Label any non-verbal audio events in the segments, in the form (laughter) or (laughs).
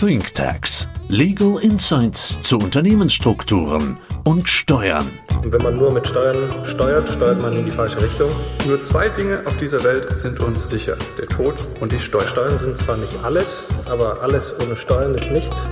ThinkTax. Legal Insights zu Unternehmensstrukturen und Steuern. Und wenn man nur mit Steuern steuert, steuert man in die falsche Richtung. Nur zwei Dinge auf dieser Welt sind uns sicher. Der Tod und die Steuern. Steuern sind zwar nicht alles, aber alles ohne Steuern ist nichts.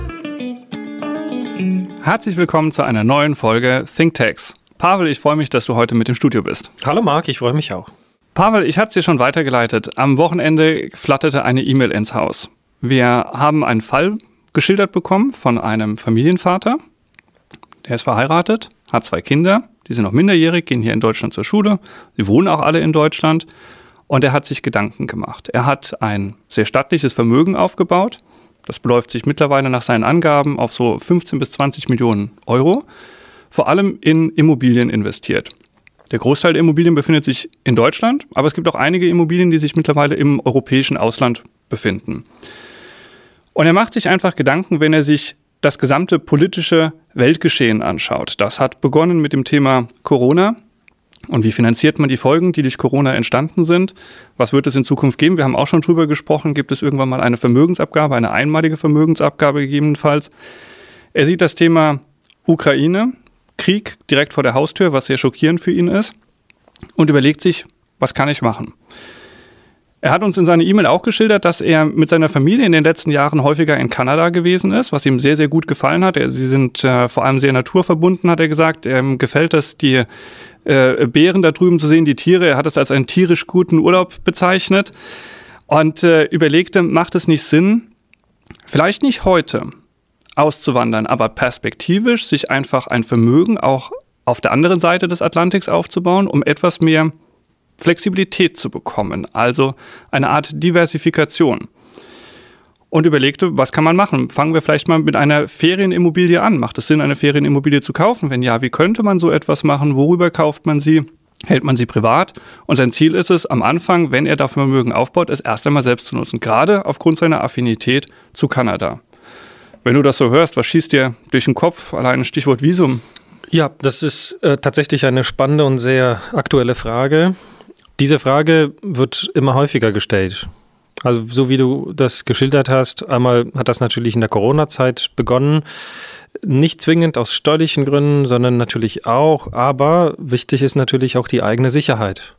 Herzlich willkommen zu einer neuen Folge ThinkTax. Pavel, ich freue mich, dass du heute mit im Studio bist. Hallo Marc, ich freue mich auch. Pavel, ich hatte es dir schon weitergeleitet. Am Wochenende flatterte eine E-Mail ins Haus. Wir haben einen Fall geschildert bekommen von einem Familienvater. Der ist verheiratet, hat zwei Kinder, die sind noch minderjährig, gehen hier in Deutschland zur Schule. Sie wohnen auch alle in Deutschland. Und er hat sich Gedanken gemacht. Er hat ein sehr stattliches Vermögen aufgebaut. Das beläuft sich mittlerweile nach seinen Angaben auf so 15 bis 20 Millionen Euro. Vor allem in Immobilien investiert. Der Großteil der Immobilien befindet sich in Deutschland, aber es gibt auch einige Immobilien, die sich mittlerweile im europäischen Ausland befinden. Und er macht sich einfach Gedanken, wenn er sich das gesamte politische Weltgeschehen anschaut. Das hat begonnen mit dem Thema Corona. Und wie finanziert man die Folgen, die durch Corona entstanden sind? Was wird es in Zukunft geben? Wir haben auch schon drüber gesprochen. Gibt es irgendwann mal eine Vermögensabgabe, eine einmalige Vermögensabgabe gegebenenfalls? Er sieht das Thema Ukraine, Krieg direkt vor der Haustür, was sehr schockierend für ihn ist, und überlegt sich, was kann ich machen? Er hat uns in seiner E-Mail auch geschildert, dass er mit seiner Familie in den letzten Jahren häufiger in Kanada gewesen ist, was ihm sehr, sehr gut gefallen hat. Sie sind äh, vor allem sehr naturverbunden, hat er gesagt. Ihm gefällt es, die äh, Bären da drüben zu sehen, die Tiere. Er hat es als einen tierisch guten Urlaub bezeichnet und äh, überlegte, macht es nicht Sinn, vielleicht nicht heute auszuwandern, aber perspektivisch sich einfach ein Vermögen auch auf der anderen Seite des Atlantiks aufzubauen, um etwas mehr Flexibilität zu bekommen, also eine Art Diversifikation. Und überlegte, was kann man machen? Fangen wir vielleicht mal mit einer Ferienimmobilie an. Macht es Sinn, eine Ferienimmobilie zu kaufen? Wenn ja, wie könnte man so etwas machen? Worüber kauft man sie? Hält man sie privat? Und sein Ziel ist es, am Anfang, wenn er dafür Vermögen aufbaut, es erst einmal selbst zu nutzen, gerade aufgrund seiner Affinität zu Kanada. Wenn du das so hörst, was schießt dir durch den Kopf? Allein Stichwort Visum. Ja, das ist äh, tatsächlich eine spannende und sehr aktuelle Frage. Diese Frage wird immer häufiger gestellt. Also so wie du das geschildert hast, einmal hat das natürlich in der Corona-Zeit begonnen, nicht zwingend aus steuerlichen Gründen, sondern natürlich auch, aber wichtig ist natürlich auch die eigene Sicherheit.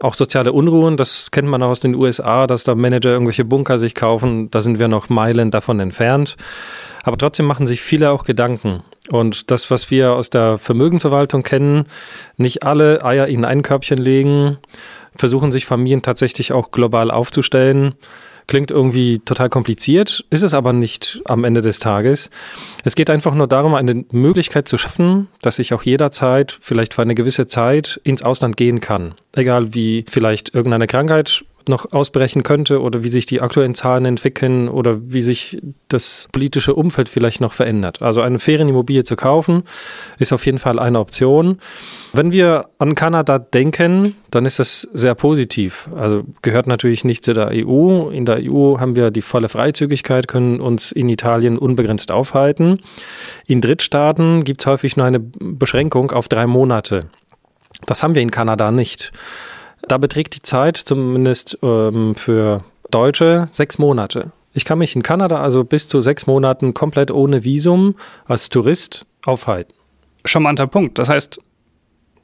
Auch soziale Unruhen, das kennt man auch aus den USA, dass da Manager irgendwelche Bunker sich kaufen, da sind wir noch Meilen davon entfernt. Aber trotzdem machen sich viele auch Gedanken. Und das, was wir aus der Vermögensverwaltung kennen, nicht alle Eier in ein Körbchen legen, versuchen sich Familien tatsächlich auch global aufzustellen. Klingt irgendwie total kompliziert, ist es aber nicht am Ende des Tages. Es geht einfach nur darum, eine Möglichkeit zu schaffen, dass ich auch jederzeit, vielleicht für eine gewisse Zeit, ins Ausland gehen kann. Egal wie vielleicht irgendeine Krankheit noch ausbrechen könnte oder wie sich die aktuellen Zahlen entwickeln oder wie sich das politische Umfeld vielleicht noch verändert. Also eine Ferienimmobilie zu kaufen, ist auf jeden Fall eine Option. Wenn wir an Kanada denken, dann ist das sehr positiv. Also gehört natürlich nicht zu der EU. In der EU haben wir die volle Freizügigkeit, können uns in Italien unbegrenzt aufhalten. In Drittstaaten gibt es häufig nur eine Beschränkung auf drei Monate. Das haben wir in Kanada nicht. Da beträgt die Zeit zumindest ähm, für Deutsche sechs Monate. Ich kann mich in Kanada also bis zu sechs Monaten komplett ohne Visum als Tourist aufhalten. Charmanter Punkt. Das heißt,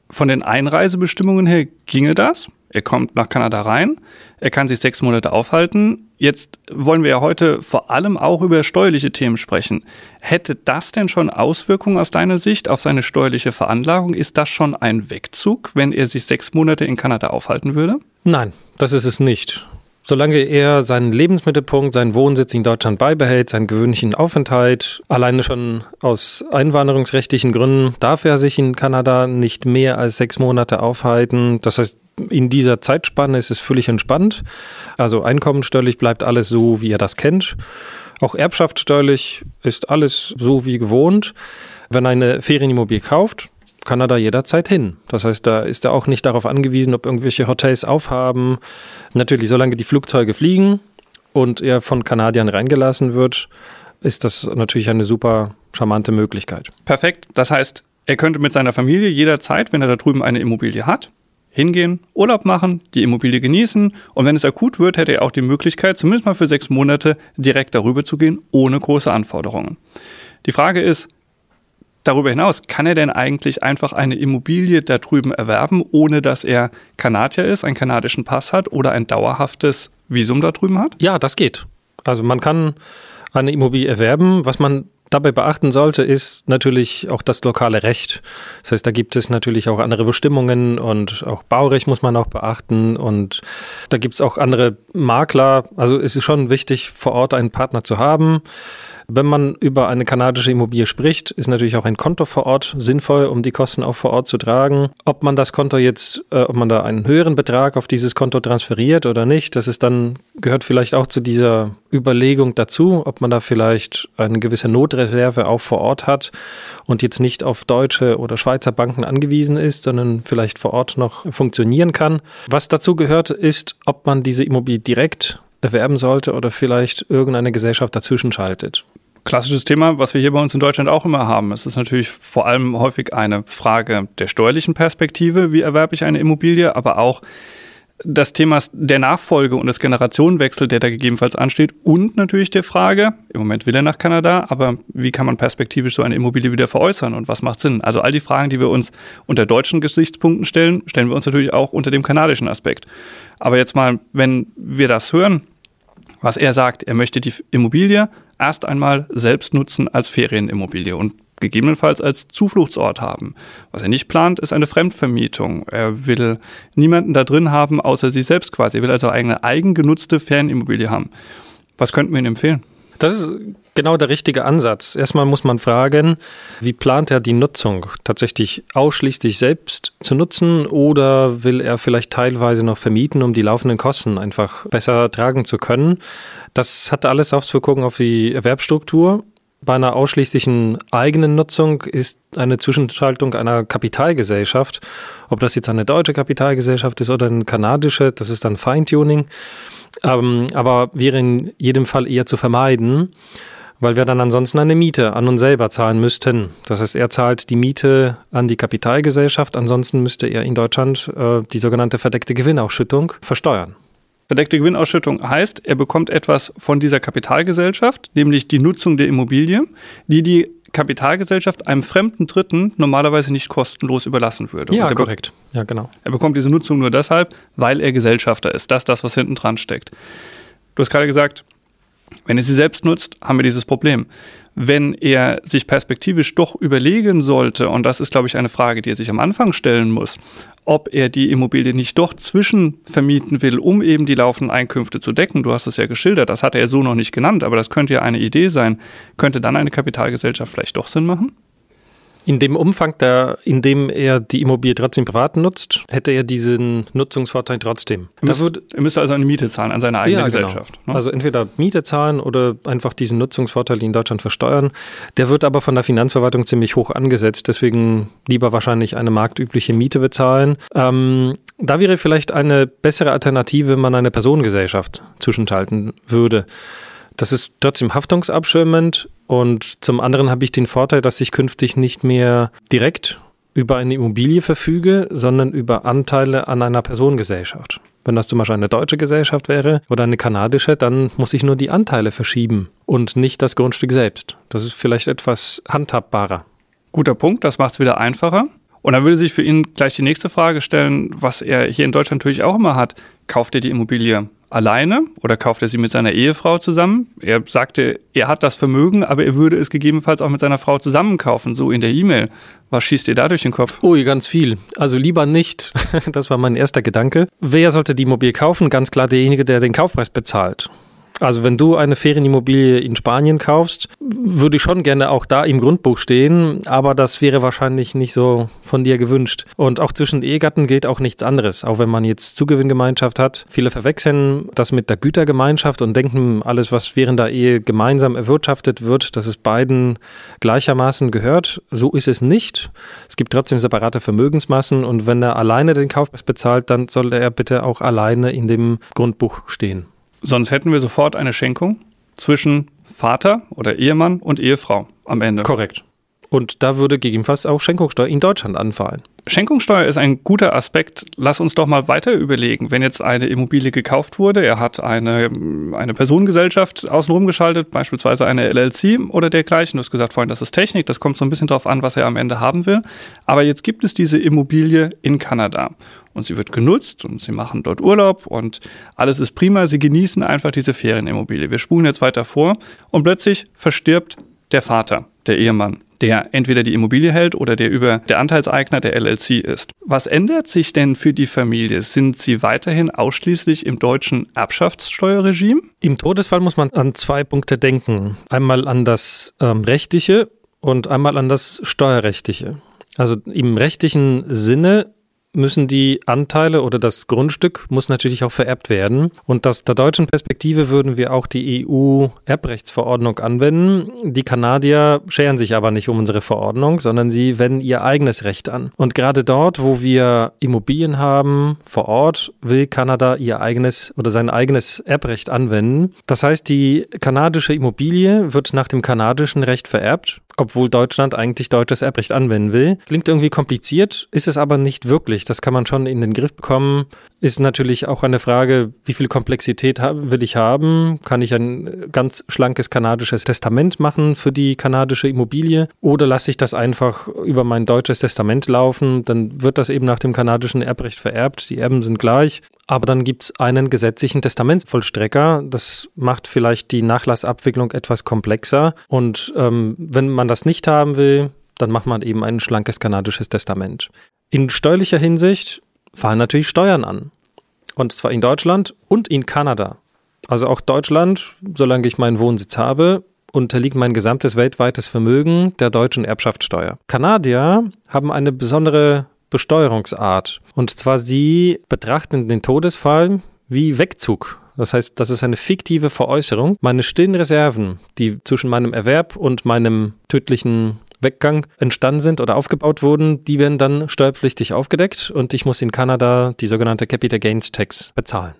von den Einreisebestimmungen her ginge das. Er kommt nach Kanada rein, er kann sich sechs Monate aufhalten. Jetzt wollen wir ja heute vor allem auch über steuerliche Themen sprechen. Hätte das denn schon Auswirkungen aus deiner Sicht auf seine steuerliche Veranlagung? Ist das schon ein Wegzug, wenn er sich sechs Monate in Kanada aufhalten würde? Nein, das ist es nicht. Solange er seinen Lebensmittelpunkt, seinen Wohnsitz in Deutschland beibehält, seinen gewöhnlichen Aufenthalt, alleine schon aus einwanderungsrechtlichen Gründen darf er sich in Kanada nicht mehr als sechs Monate aufhalten. Das heißt, in dieser Zeitspanne ist es völlig entspannt. Also einkommensteuerlich bleibt alles so, wie er das kennt. Auch erbschaftssteuerlich ist alles so wie gewohnt. Wenn eine Ferienimmobilie kauft, kann er da jederzeit hin. Das heißt, da ist er auch nicht darauf angewiesen, ob irgendwelche Hotels aufhaben. Natürlich, solange die Flugzeuge fliegen und er von Kanadiern reingelassen wird, ist das natürlich eine super charmante Möglichkeit. Perfekt. Das heißt, er könnte mit seiner Familie jederzeit, wenn er da drüben eine Immobilie hat, hingehen, Urlaub machen, die Immobilie genießen und wenn es akut wird, hätte er auch die Möglichkeit, zumindest mal für sechs Monate direkt darüber zu gehen, ohne große Anforderungen. Die Frage ist, darüber hinaus, kann er denn eigentlich einfach eine Immobilie da drüben erwerben, ohne dass er Kanadier ist, einen kanadischen Pass hat oder ein dauerhaftes Visum da drüben hat? Ja, das geht. Also man kann eine Immobilie erwerben. Was man dabei beachten sollte, ist natürlich auch das lokale Recht. Das heißt, da gibt es natürlich auch andere Bestimmungen und auch Baurecht muss man auch beachten und da gibt es auch andere Makler. Also es ist schon wichtig, vor Ort einen Partner zu haben. Wenn man über eine kanadische Immobilie spricht, ist natürlich auch ein Konto vor Ort sinnvoll, um die Kosten auch vor Ort zu tragen. Ob man das Konto jetzt, äh, ob man da einen höheren Betrag auf dieses Konto transferiert oder nicht, das ist dann, gehört vielleicht auch zu dieser Überlegung dazu, ob man da vielleicht eine gewisse Notreserve auch vor Ort hat und jetzt nicht auf deutsche oder Schweizer Banken angewiesen ist, sondern vielleicht vor Ort noch funktionieren kann. Was dazu gehört, ist, ob man diese Immobilie direkt erwerben sollte oder vielleicht irgendeine Gesellschaft dazwischen schaltet klassisches Thema, was wir hier bei uns in Deutschland auch immer haben. Es ist natürlich vor allem häufig eine Frage der steuerlichen Perspektive, wie erwerbe ich eine Immobilie, aber auch das Thema der Nachfolge und des Generationenwechsels, der da gegebenenfalls ansteht und natürlich der Frage, im Moment will er nach Kanada, aber wie kann man perspektivisch so eine Immobilie wieder veräußern und was macht Sinn? Also all die Fragen, die wir uns unter deutschen Gesichtspunkten stellen, stellen wir uns natürlich auch unter dem kanadischen Aspekt. Aber jetzt mal, wenn wir das hören, was er sagt, er möchte die Immobilie erst einmal selbst nutzen als Ferienimmobilie und gegebenenfalls als Zufluchtsort haben. Was er nicht plant, ist eine Fremdvermietung. Er will niemanden da drin haben, außer sich selbst quasi. Er will also eine eigengenutzte Ferienimmobilie haben. Was könnten wir ihm empfehlen? Das ist genau der richtige Ansatz. Erstmal muss man fragen, wie plant er die Nutzung? Tatsächlich ausschließlich selbst zu nutzen oder will er vielleicht teilweise noch vermieten, um die laufenden Kosten einfach besser tragen zu können? Das hat alles Auswirkungen auf die Erwerbsstruktur. Bei einer ausschließlichen eigenen Nutzung ist eine Zwischenschaltung einer Kapitalgesellschaft, ob das jetzt eine deutsche Kapitalgesellschaft ist oder eine kanadische, das ist dann Feintuning. Ähm, aber wäre in jedem Fall eher zu vermeiden, weil wir dann ansonsten eine Miete an uns selber zahlen müssten. Das heißt, er zahlt die Miete an die Kapitalgesellschaft, ansonsten müsste er in Deutschland äh, die sogenannte verdeckte Gewinnausschüttung versteuern. Verdeckte Gewinnausschüttung heißt, er bekommt etwas von dieser Kapitalgesellschaft, nämlich die Nutzung der Immobilie, die die Kapitalgesellschaft einem fremden Dritten normalerweise nicht kostenlos überlassen würde. Ja, korrekt. Ja, genau. Er bekommt diese Nutzung nur deshalb, weil er Gesellschafter ist. Das ist das, was hinten dran steckt. Du hast gerade gesagt, wenn er sie selbst nutzt, haben wir dieses Problem wenn er sich perspektivisch doch überlegen sollte, und das ist, glaube ich, eine Frage, die er sich am Anfang stellen muss, ob er die Immobilie nicht doch zwischenvermieten will, um eben die laufenden Einkünfte zu decken. Du hast es ja geschildert, das hat er so noch nicht genannt, aber das könnte ja eine Idee sein. Könnte dann eine Kapitalgesellschaft vielleicht doch Sinn machen? In dem Umfang, der, in dem er die Immobilie trotzdem privat nutzt, hätte er diesen Nutzungsvorteil trotzdem. Er, müsste, wird, er müsste also eine Miete zahlen an seine eigene ja, genau. Gesellschaft. Genau. Ne? Also entweder Miete zahlen oder einfach diesen Nutzungsvorteil in Deutschland versteuern. Der wird aber von der Finanzverwaltung ziemlich hoch angesetzt, deswegen lieber wahrscheinlich eine marktübliche Miete bezahlen. Ähm, da wäre vielleicht eine bessere Alternative, wenn man eine Personengesellschaft zwischenschalten würde. Das ist trotzdem haftungsabschirmend und zum anderen habe ich den Vorteil, dass ich künftig nicht mehr direkt über eine Immobilie verfüge, sondern über Anteile an einer Personengesellschaft. Wenn das zum Beispiel eine deutsche Gesellschaft wäre oder eine kanadische, dann muss ich nur die Anteile verschieben und nicht das Grundstück selbst. Das ist vielleicht etwas handhabbarer. Guter Punkt, das macht es wieder einfacher. Und dann würde sich für ihn gleich die nächste Frage stellen, was er hier in Deutschland natürlich auch immer hat. Kauft er die Immobilie alleine oder kauft er sie mit seiner Ehefrau zusammen? Er sagte, er hat das Vermögen, aber er würde es gegebenenfalls auch mit seiner Frau zusammen kaufen, so in der E-Mail. Was schießt dir da durch den Kopf? Ui, ganz viel. Also lieber nicht. (laughs) Das war mein erster Gedanke. Wer sollte die Immobilie kaufen? Ganz klar derjenige, der den Kaufpreis bezahlt. Also wenn du eine Ferienimmobilie in Spanien kaufst, würde ich schon gerne auch da im Grundbuch stehen, aber das wäre wahrscheinlich nicht so von dir gewünscht. Und auch zwischen Ehegatten gilt auch nichts anderes, auch wenn man jetzt Zugewinngemeinschaft hat. Viele verwechseln das mit der Gütergemeinschaft und denken, alles, was während der Ehe gemeinsam erwirtschaftet wird, dass es beiden gleichermaßen gehört. So ist es nicht. Es gibt trotzdem separate Vermögensmassen und wenn er alleine den Kaufpreis bezahlt, dann soll er bitte auch alleine in dem Grundbuch stehen. Sonst hätten wir sofort eine Schenkung zwischen Vater oder Ehemann und Ehefrau am Ende. Korrekt. Und da würde gegebenenfalls auch Schenkungssteuer in Deutschland anfallen. Schenkungssteuer ist ein guter Aspekt. Lass uns doch mal weiter überlegen. Wenn jetzt eine Immobilie gekauft wurde, er hat eine, eine Personengesellschaft außenrum geschaltet, beispielsweise eine LLC oder dergleichen. Du hast gesagt vorhin, das ist Technik. Das kommt so ein bisschen darauf an, was er am Ende haben will. Aber jetzt gibt es diese Immobilie in Kanada und sie wird genutzt und sie machen dort Urlaub und alles ist prima. Sie genießen einfach diese Ferienimmobilie. Wir spulen jetzt weiter vor und plötzlich verstirbt der Vater, der Ehemann der entweder die Immobilie hält oder der über der Anteilseigner der LLC ist. Was ändert sich denn für die Familie? Sind sie weiterhin ausschließlich im deutschen Erbschaftssteuerregime? Im Todesfall muss man an zwei Punkte denken. Einmal an das ähm, rechtliche und einmal an das steuerrechtliche. Also im rechtlichen Sinne müssen die Anteile oder das Grundstück muss natürlich auch vererbt werden. Und aus der deutschen Perspektive würden wir auch die EU-Erbrechtsverordnung anwenden. Die Kanadier scheren sich aber nicht um unsere Verordnung, sondern sie wenden ihr eigenes Recht an. Und gerade dort, wo wir Immobilien haben vor Ort, will Kanada ihr eigenes oder sein eigenes Erbrecht anwenden. Das heißt, die kanadische Immobilie wird nach dem kanadischen Recht vererbt obwohl Deutschland eigentlich deutsches Erbrecht anwenden will. Klingt irgendwie kompliziert, ist es aber nicht wirklich. Das kann man schon in den Griff bekommen. Ist natürlich auch eine Frage, wie viel Komplexität will ich haben? Kann ich ein ganz schlankes kanadisches Testament machen für die kanadische Immobilie? Oder lasse ich das einfach über mein deutsches Testament laufen? Dann wird das eben nach dem kanadischen Erbrecht vererbt. Die Erben sind gleich. Aber dann gibt es einen gesetzlichen Testamentsvollstrecker. Das macht vielleicht die Nachlassabwicklung etwas komplexer. Und ähm, wenn man das nicht haben will, dann macht man eben ein schlankes kanadisches Testament. In steuerlicher Hinsicht fallen natürlich Steuern an. Und zwar in Deutschland und in Kanada. Also auch Deutschland, solange ich meinen Wohnsitz habe, unterliegt mein gesamtes weltweites Vermögen der deutschen Erbschaftssteuer. Kanadier haben eine besondere Besteuerungsart. Und zwar sie betrachten den Todesfall wie Wegzug. Das heißt, das ist eine fiktive Veräußerung. Meine stillen Reserven, die zwischen meinem Erwerb und meinem tödlichen Weggang entstanden sind oder aufgebaut wurden, die werden dann steuerpflichtig aufgedeckt und ich muss in Kanada die sogenannte Capital Gains Tax bezahlen.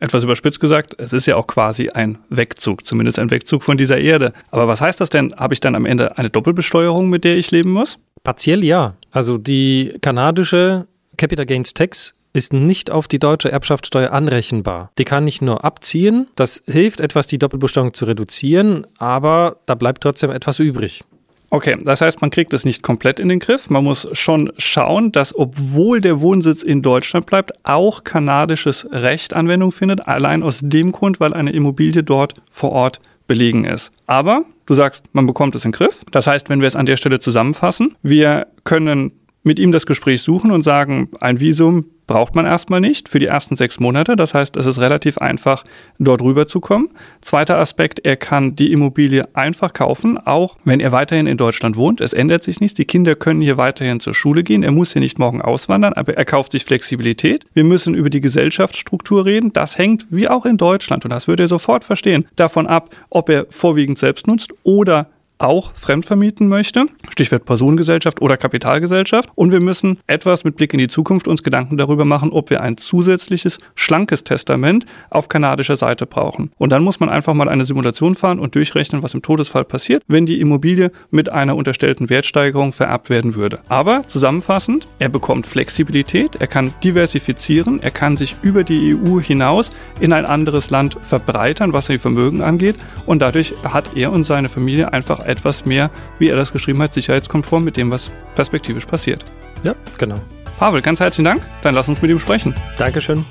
Etwas überspitzt gesagt, es ist ja auch quasi ein Wegzug, zumindest ein Wegzug von dieser Erde. Aber was heißt das denn? Habe ich dann am Ende eine Doppelbesteuerung, mit der ich leben muss? Partiell ja. Also die kanadische Capital Gains Tax ist nicht auf die deutsche Erbschaftssteuer anrechenbar. Die kann ich nur abziehen. Das hilft etwas, die Doppelbesteuerung zu reduzieren, aber da bleibt trotzdem etwas übrig. Okay, das heißt, man kriegt es nicht komplett in den Griff. Man muss schon schauen, dass obwohl der Wohnsitz in Deutschland bleibt, auch kanadisches Recht Anwendung findet, allein aus dem Grund, weil eine Immobilie dort vor Ort belegen ist. Aber du sagst, man bekommt es in den Griff. Das heißt, wenn wir es an der Stelle zusammenfassen, wir können mit ihm das Gespräch suchen und sagen, ein Visum braucht man erstmal nicht für die ersten sechs Monate. Das heißt, es ist relativ einfach, dort rüberzukommen. Zweiter Aspekt, er kann die Immobilie einfach kaufen, auch wenn er weiterhin in Deutschland wohnt. Es ändert sich nichts. Die Kinder können hier weiterhin zur Schule gehen. Er muss hier nicht morgen auswandern, aber er kauft sich Flexibilität. Wir müssen über die Gesellschaftsstruktur reden. Das hängt, wie auch in Deutschland, und das würde er sofort verstehen, davon ab, ob er vorwiegend selbst nutzt oder auch fremdvermieten möchte, Stichwort Personengesellschaft oder Kapitalgesellschaft. Und wir müssen etwas mit Blick in die Zukunft uns Gedanken darüber machen, ob wir ein zusätzliches, schlankes Testament auf kanadischer Seite brauchen. Und dann muss man einfach mal eine Simulation fahren und durchrechnen, was im Todesfall passiert, wenn die Immobilie mit einer unterstellten Wertsteigerung vererbt werden würde. Aber zusammenfassend, er bekommt Flexibilität, er kann diversifizieren, er kann sich über die EU hinaus in ein anderes Land verbreitern, was sein Vermögen angeht. Und dadurch hat er und seine Familie einfach etwas mehr, wie er das geschrieben hat, sicherheitskonform mit dem, was perspektivisch passiert. Ja, genau. Pavel, ganz herzlichen Dank. Dann lass uns mit ihm sprechen. Dankeschön.